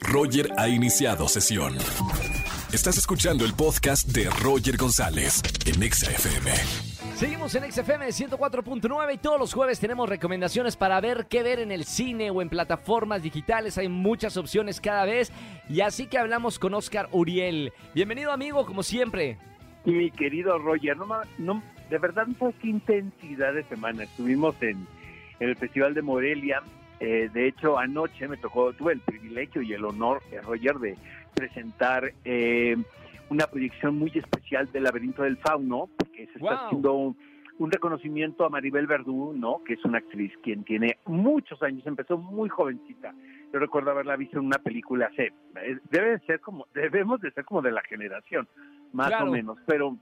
Roger ha iniciado sesión. Estás escuchando el podcast de Roger González en Exa FM. Seguimos en XFM 104.9 y todos los jueves tenemos recomendaciones para ver qué ver en el cine o en plataformas digitales. Hay muchas opciones cada vez y así que hablamos con Oscar Uriel. Bienvenido amigo, como siempre. Mi querido Roger, no, no, de verdad no sabes qué intensidad de semana. Estuvimos en, en el Festival de Morelia. Eh, de hecho, anoche me tocó, tuve el privilegio y el honor, eh, Roger, de presentar eh, una proyección muy especial del Laberinto del Fauno, porque se está haciendo un, un reconocimiento a Maribel Verdú, ¿no? Que es una actriz quien tiene muchos años, empezó muy jovencita. Yo recuerdo haberla visto en una película hace, eh, debe de ser como, debemos de ser como de la generación, más Claro. o menos, pero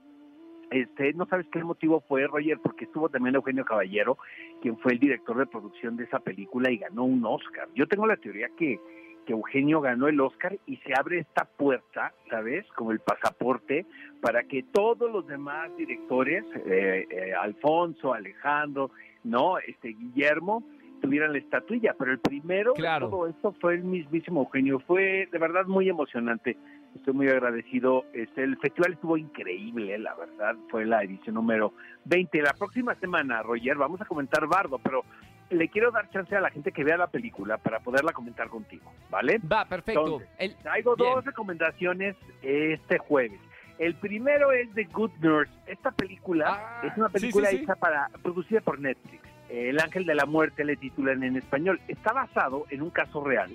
este, no sabes qué motivo fue, Roger, porque estuvo también Eugenio Caballero, quien fue el director de producción de esa película y ganó un Oscar. Yo tengo la teoría que, que Eugenio ganó el Oscar y se abre esta puerta, ¿sabes? Como el pasaporte para que todos los demás directores, eh, eh, Alfonso, Alejandro, no, este Guillermo, tuvieran la estatuilla, pero el primero Claro. de todo esto fue el mismísimo Eugenio. Fue de verdad muy emocionante. Estoy muy agradecido. Este, el festival estuvo increíble, la verdad. Fue la edición número 20. La próxima semana, Roger, vamos a comentar Bardo, pero le quiero dar chance a la gente que vea la película para poderla comentar contigo, ¿vale? Va, perfecto. Entonces, El- Traigo Bien. dos recomendaciones este jueves. El primero es The Good Nurse. Esta película Ah, es una película sí, sí. hecha para producida por Netflix. El Ángel de la Muerte le titulan en español. Está basado en un caso real.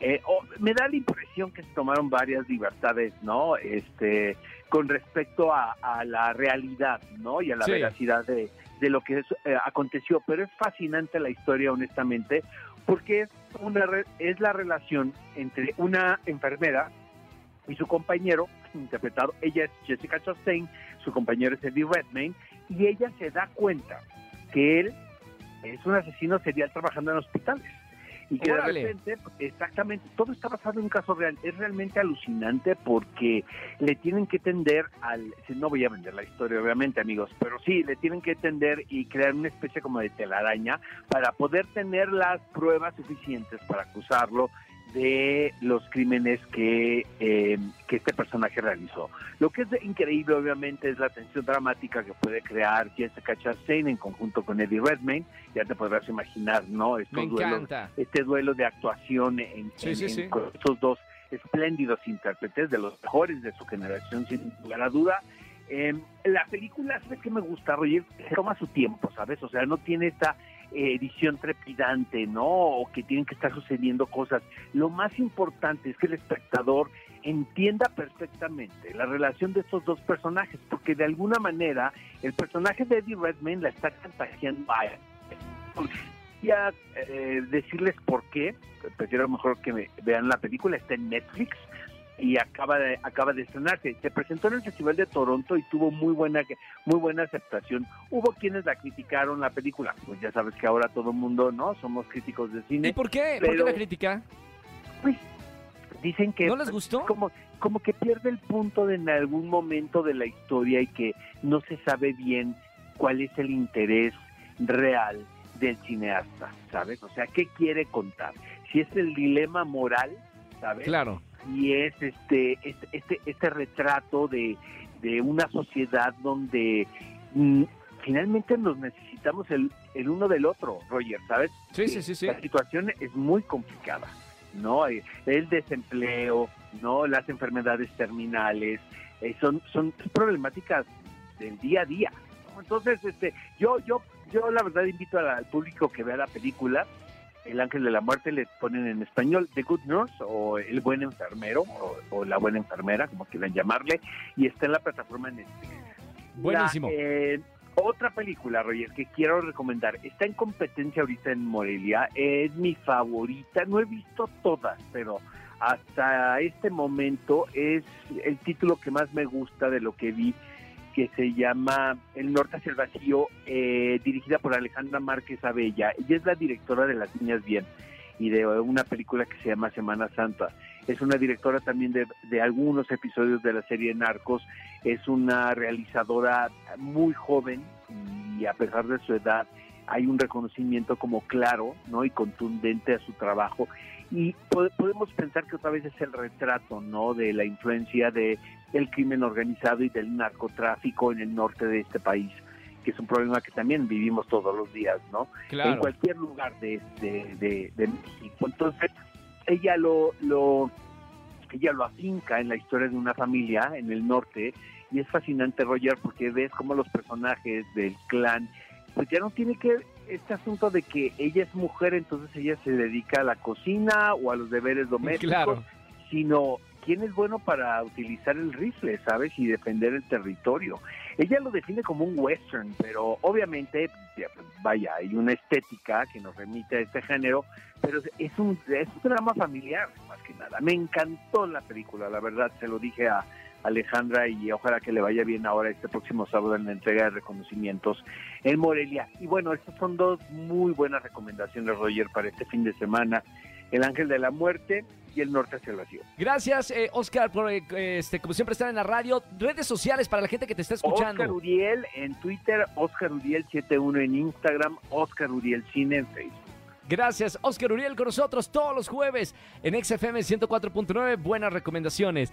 Eh, me da la impresión que se tomaron varias libertades, ¿no? Este, con respecto a, a la realidad, ¿no? Y a la Sí. veracidad de, de lo que es, eh, aconteció. Pero es fascinante la historia, honestamente, porque es una re- es la relación entre una enfermera y su compañero interpretado ella es Jessica Chastain su compañero es Eddie Redmayne y ella se da cuenta que él es un asesino serial trabajando en hospitales y que Órale. de repente exactamente todo está basado en un caso real es realmente alucinante porque le tienen que tender al no voy a vender la historia obviamente amigos pero sí le tienen que tender y crear una especie como de telaraña para poder tener las pruebas suficientes para acusarlo de los crímenes que, eh, que este personaje realizó. Lo que es increíble, obviamente, es la tensión dramática que puede crear Jessica Chastain en conjunto con Eddie Redmayne. Ya te podrás imaginar, ¿no? Estos Me duelos, encanta. este duelo de actuación en, Sí, en- sí, en- sí. con estos dos espléndidos intérpretes, de los mejores de su generación, sin lugar a duda. Eh, la película, ¿sabes qué me gusta, Roger? Se toma su tiempo, ¿sabes? O sea, no tiene esta edición trepidante, ¿no? O que tienen que estar sucediendo cosas. Lo más importante es que el espectador entienda perfectamente la relación de estos dos personajes, porque de alguna manera el personaje de Eddie Redmayne la está contagiando a. Quería eh, decirles por qué, prefiero mejor que me vean la película, está en Netflix y acaba de acaba de estrenarse. Se presentó en el Festival de Toronto y tuvo muy buena muy buena aceptación. Hubo quienes la criticaron la película, pues ya sabes que ahora todo el mundo, ¿no? Somos críticos de ¿Y cine. por qué? ¿Por qué la crítica? Pues dicen que ¿No les gustó? como como que pierde el punto de en algún momento de la historia y que no se sabe bien cuál es el interés real del cineasta, ¿sabes? O sea, ¿qué quiere contar? Si es el dilema moral, ¿sabes? Claro. Y es este este este, este retrato de, de una sociedad donde mm, finalmente nos necesitamos el, el uno del otro, Roger, ¿sabes? Sí, sí, sí, sí. La situación es muy complicada, ¿no? Eh, El desempleo, ¿no? Las enfermedades terminales, eh, son, son problemáticas del día a día. ¿no? Entonces, este, yo, yo, yo la verdad invito al, al público que vea la película. El Ángel de la Muerte le ponen en español The Good Nurse o El Buen Enfermero o, o La Buena Enfermera, como quieran llamarle, y está en la plataforma Netflix. Buenísimo. La, eh, otra película, Roger, que quiero recomendar, está en competencia ahorita en Morelia, es mi favorita, no he visto todas, pero hasta este momento es el título que más me gusta de lo que vi, que se llama El Norte hacia el Vacío, eh, dirigida por Alejandra Márquez Abella. Ella es la directora de Las Niñas Bien y de una película que se llama Semana Santa. Es una directora también de, de algunos episodios de la serie Narcos. Es una realizadora muy joven y a pesar de su edad hay un reconocimiento como claro no y contundente a su trabajo. Y podemos pensar que otra vez es el retrato no de la influencia de el crimen organizado y del narcotráfico en el norte de este país que es un problema que también vivimos todos los días no en cualquier lugar de, de, de, México. Entonces ella lo, lo ella lo afinca en la historia de una familia en el norte y es fascinante Roger porque ves cómo los personajes del clan pues ya no tiene que este asunto de que ella es mujer, entonces ella se dedica a la cocina o a los deberes domésticos, sino quién es bueno para utilizar el rifle, ¿sabes? Y defender el territorio. Ella lo define como un western, pero obviamente, vaya, hay una estética que nos remite a este género, pero es un, es un drama familiar, más que nada. Me encantó la película, la verdad, se lo dije a, Alejandra y ojalá que le vaya bien ahora este próximo sábado en la entrega de reconocimientos en Morelia. Y bueno, estas son dos muy buenas recomendaciones, Roger, para este fin de semana. El Ángel de la Muerte y el Norte hacia el Vacío. Gracias, eh, Oscar, por eh, este, como siempre estar en la radio. Redes sociales para la gente que te está escuchando. Oscar Uriel en Twitter, Oscar Uriel71 en Instagram, Oscar Uriel Cine en Facebook. Gracias, Oscar Uriel, con nosotros todos los jueves en XFM 104.9. Buenas recomendaciones.